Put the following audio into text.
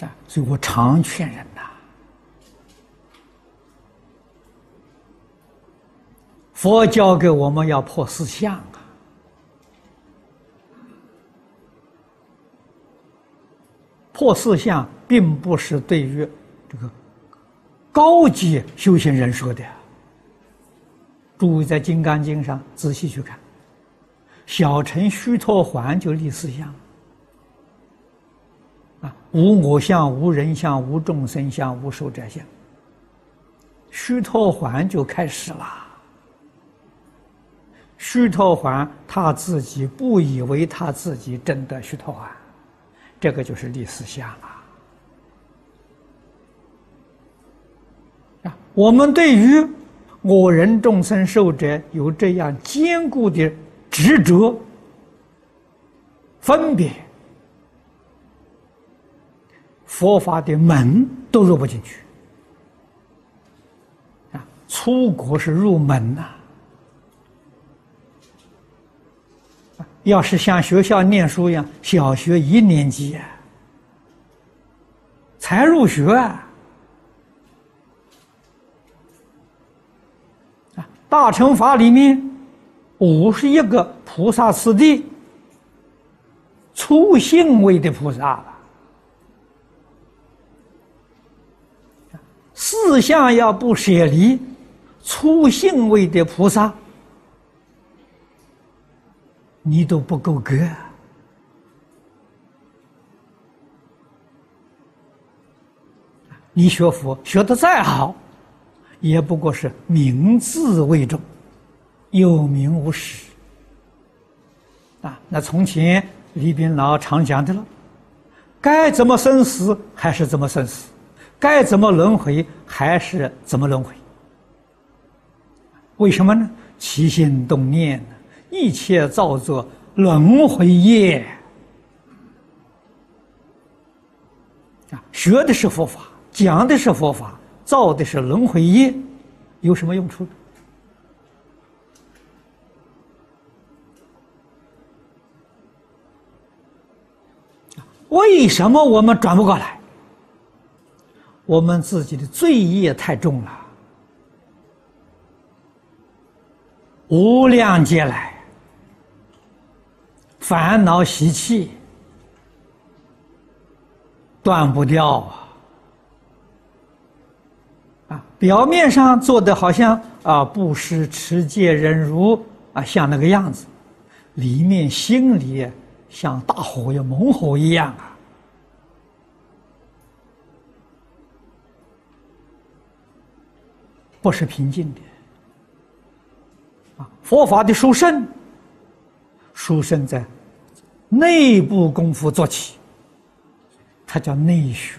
啊，所以我常劝人呐，佛教给我们要破四相啊，破四相并不是对于这个高级修行人说的。诸位在《金刚经》上仔细去看，小乘须陀环就立四相。啊无我相，无人相，无众生相，无寿者相。须陀环就开始了。须陀环他自己不以为他自己真的须陀环，这个就是立四相啊。啊，我们对于我人众生寿者有这样坚固的执着、分别。佛法的门都入不进去啊！出国是入门呐，要是像学校念书一样，小学一年级才入学啊！大乘法里面五十一个菩萨次第，初信位的菩萨了。四相要不舍离，初性位的菩萨，你都不够格。你学佛学的再好，也不过是名字为重，有名无实。啊，那从前李炳老常讲的了，该怎么生死还是怎么生死。该怎么轮回还是怎么轮回？为什么呢？起心动念，一切造作轮回业啊！学的是佛法，讲的是佛法，造的是轮回业，有什么用处？为什么我们转不过来？我们自己的罪业太重了，无量劫来烦恼习气断不掉啊！啊，表面上做的好像啊布施、持戒、忍辱啊，像那个样子，里面心里像大火要猛火一样啊！不是平静的啊！佛法的殊胜，殊胜在内部功夫做起，它叫内学。